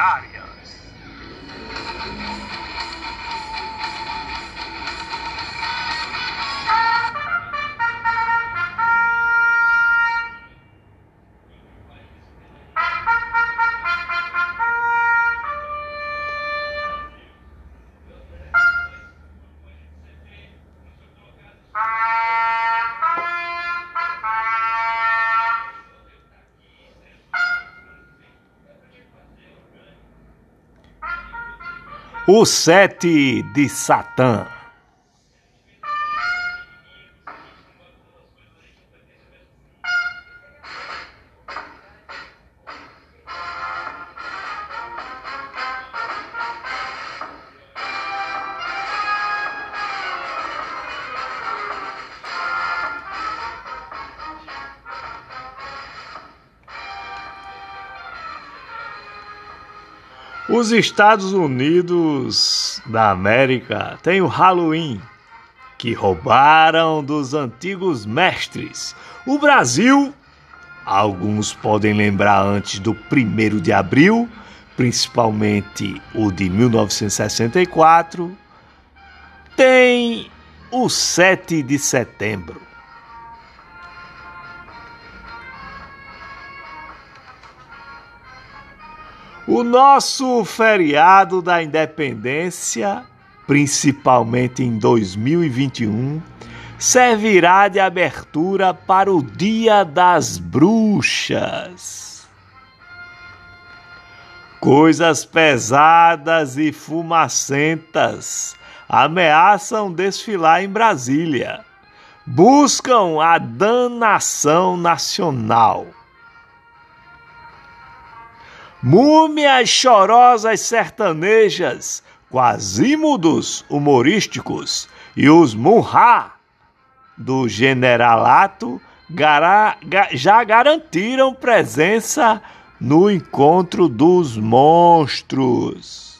Reflexões literárias. O Sete de Satã. Os Estados Unidos da América têm o Halloween, que roubaram dos antigos mestres. O Brasil, alguns podem lembrar antes do 1 de abril, principalmente o de 1964, tem o 7 de setembro. O nosso feriado da independência, principalmente em 2021, servirá de abertura para o Dia das Bruxas. Coisas pesadas e fumacentas ameaçam desfilar em Brasília. Buscam a danação nacional múmias chorosas sertanejas, quasímodos humorísticos e os murrá do generalato já garantiram presença no encontro dos monstros.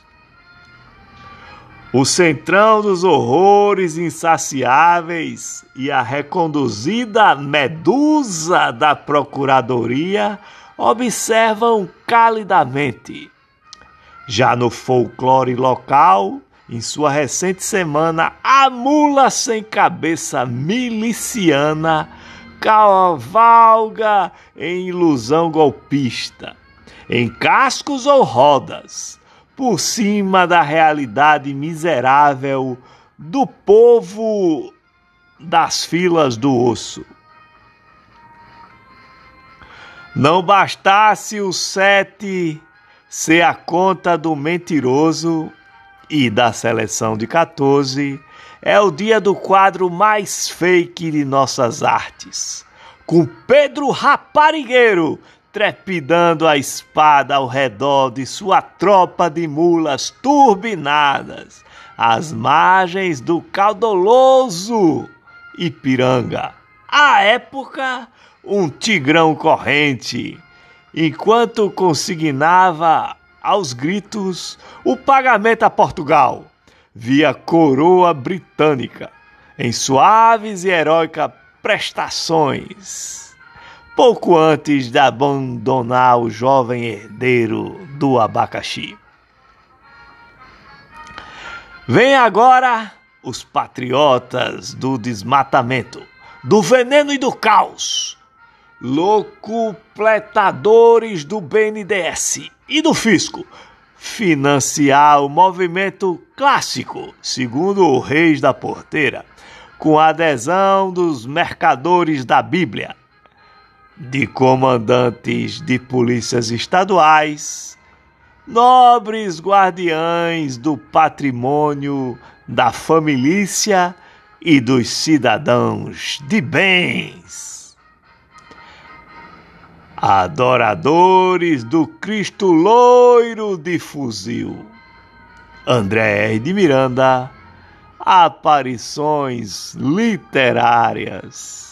O centrão dos horrores insaciáveis e a reconduzida medusa da Procuradoria observam calidamente. Já no folclore local, em sua recente semana, a mula sem cabeça miliciana cavalga em ilusão golpista, em cascos ou rodas, por cima da realidade miserável do povo das filas do osso. Não bastasse o sete ser a conta do mentiroso e da seleção de 14, é o dia do quadro mais fake de nossas artes, com Pedro Raparigueiro trepidando a espada ao redor de sua tropa de mulas turbinadas, às margens do caudoloso Ipiranga. À época, um tigrão corrente, enquanto consignava aos gritos o pagamento a Portugal via coroa britânica em suaves e heróicas prestações, pouco antes de abandonar o jovem herdeiro do abacaxi. Vem agora os patriotas do desmatamento, do veneno e do caos locupletadores do BNDES e do Fisco financiar o movimento clássico, segundo o Reis da Porteira, com a adesão dos mercadores da Bíblia, de comandantes de polícias estaduais, nobres guardiães do patrimônio da família e dos cidadãos de bens adoradores do Cristo loiro de fuzil. André R. de Miranda, aparições literárias.